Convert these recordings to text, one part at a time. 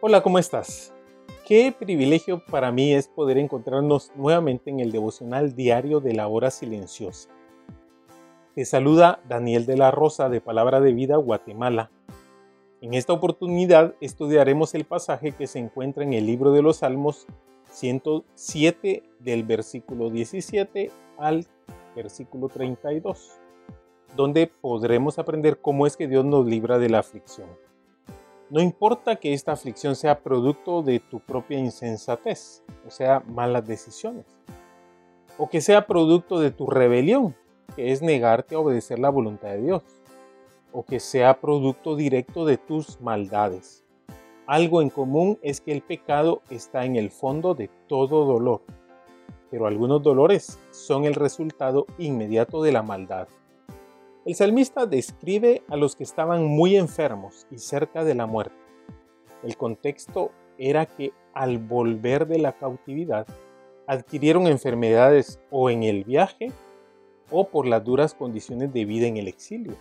Hola, ¿cómo estás? Qué privilegio para mí es poder encontrarnos nuevamente en el devocional diario de la hora silenciosa. Te saluda Daniel de la Rosa de Palabra de Vida, Guatemala. En esta oportunidad estudiaremos el pasaje que se encuentra en el libro de los Salmos 107 del versículo 17 al versículo 32, donde podremos aprender cómo es que Dios nos libra de la aflicción. No importa que esta aflicción sea producto de tu propia insensatez, o sea, malas decisiones, o que sea producto de tu rebelión, que es negarte a obedecer la voluntad de Dios, o que sea producto directo de tus maldades. Algo en común es que el pecado está en el fondo de todo dolor, pero algunos dolores son el resultado inmediato de la maldad. El salmista describe a los que estaban muy enfermos y cerca de la muerte. El contexto era que al volver de la cautividad adquirieron enfermedades o en el viaje o por las duras condiciones de vida en el exilio.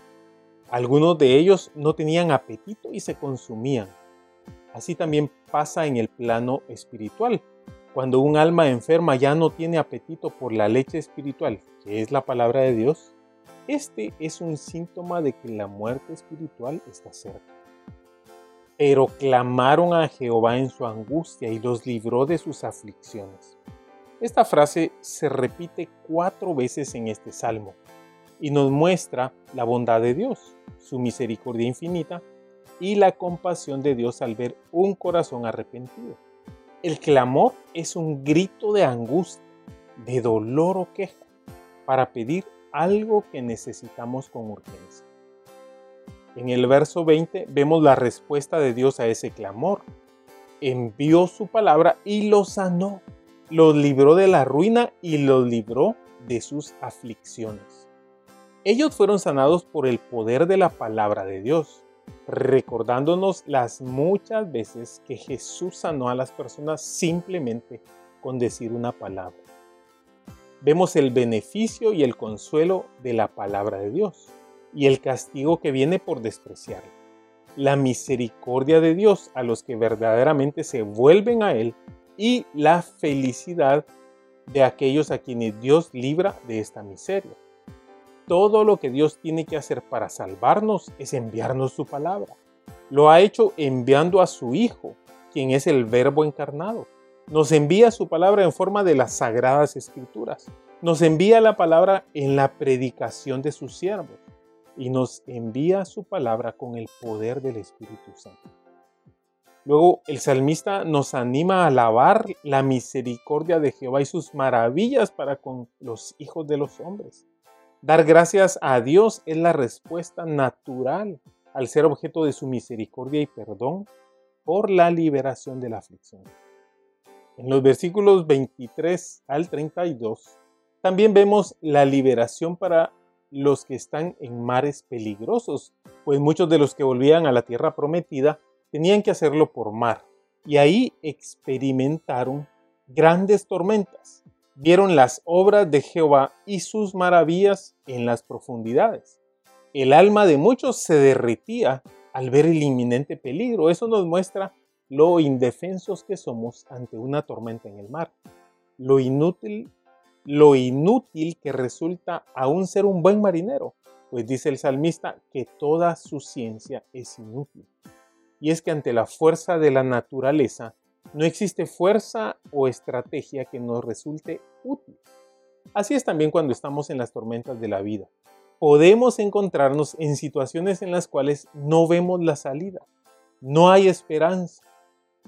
Algunos de ellos no tenían apetito y se consumían. Así también pasa en el plano espiritual. Cuando un alma enferma ya no tiene apetito por la leche espiritual, que es la palabra de Dios, este es un síntoma de que la muerte espiritual está cerca. Pero clamaron a Jehová en su angustia y los libró de sus aflicciones. Esta frase se repite cuatro veces en este salmo y nos muestra la bondad de Dios, su misericordia infinita y la compasión de Dios al ver un corazón arrepentido. El clamor es un grito de angustia, de dolor o queja para pedir algo que necesitamos con urgencia. En el verso 20 vemos la respuesta de Dios a ese clamor. Envió su palabra y los sanó, los libró de la ruina y los libró de sus aflicciones. Ellos fueron sanados por el poder de la palabra de Dios, recordándonos las muchas veces que Jesús sanó a las personas simplemente con decir una palabra vemos el beneficio y el consuelo de la palabra de Dios y el castigo que viene por despreciarla. La misericordia de Dios a los que verdaderamente se vuelven a Él y la felicidad de aquellos a quienes Dios libra de esta miseria. Todo lo que Dios tiene que hacer para salvarnos es enviarnos su palabra. Lo ha hecho enviando a su Hijo, quien es el Verbo encarnado nos envía su palabra en forma de las sagradas escrituras. Nos envía la palabra en la predicación de sus siervos y nos envía su palabra con el poder del Espíritu Santo. Luego el salmista nos anima a alabar la misericordia de Jehová y sus maravillas para con los hijos de los hombres. Dar gracias a Dios es la respuesta natural al ser objeto de su misericordia y perdón por la liberación de la aflicción. En los versículos 23 al 32 también vemos la liberación para los que están en mares peligrosos, pues muchos de los que volvían a la tierra prometida tenían que hacerlo por mar. Y ahí experimentaron grandes tormentas. Vieron las obras de Jehová y sus maravillas en las profundidades. El alma de muchos se derretía al ver el inminente peligro. Eso nos muestra lo indefensos que somos ante una tormenta en el mar, lo inútil, lo inútil que resulta aún ser un buen marinero, pues dice el salmista que toda su ciencia es inútil. Y es que ante la fuerza de la naturaleza no existe fuerza o estrategia que nos resulte útil. Así es también cuando estamos en las tormentas de la vida. Podemos encontrarnos en situaciones en las cuales no vemos la salida, no hay esperanza,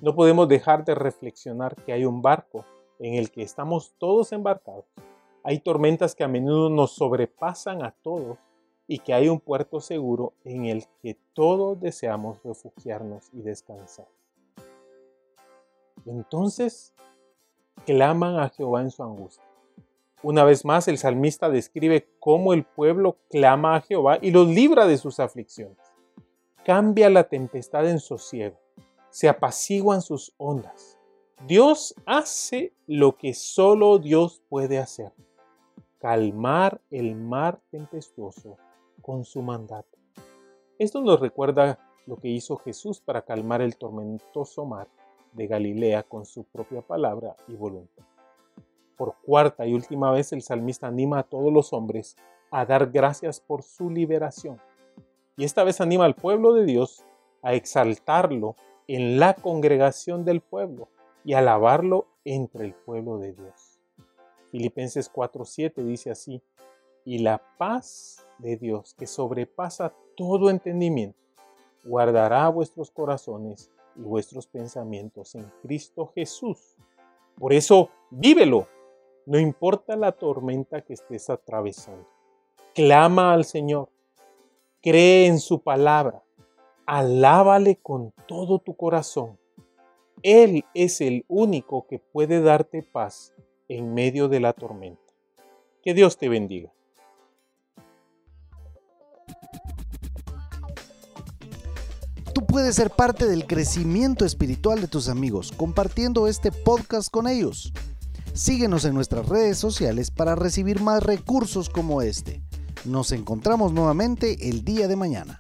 no podemos dejar de reflexionar que hay un barco en el que estamos todos embarcados. Hay tormentas que a menudo nos sobrepasan a todos y que hay un puerto seguro en el que todos deseamos refugiarnos y descansar. Entonces claman a Jehová en su angustia. Una vez más, el salmista describe cómo el pueblo clama a Jehová y los libra de sus aflicciones. Cambia la tempestad en sosiego, se apaciguan sus ondas. Dios hace lo que solo Dios puede hacer, calmar el mar tempestuoso con su mandato. Esto nos recuerda lo que hizo Jesús para calmar el tormentoso mar de Galilea con su propia palabra y voluntad. Por cuarta y última vez el salmista anima a todos los hombres a dar gracias por su liberación. Y esta vez anima al pueblo de Dios a exaltarlo en la congregación del pueblo y alabarlo entre el pueblo de Dios. Filipenses 4:7 dice así, y la paz de Dios que sobrepasa todo entendimiento, guardará vuestros corazones y vuestros pensamientos en Cristo Jesús. Por eso, vívelo, no importa la tormenta que estés atravesando. Clama al Señor, cree en su palabra, alábale con todo tu corazón. Él es el único que puede darte paz en medio de la tormenta. Que Dios te bendiga. puedes ser parte del crecimiento espiritual de tus amigos compartiendo este podcast con ellos. Síguenos en nuestras redes sociales para recibir más recursos como este. Nos encontramos nuevamente el día de mañana.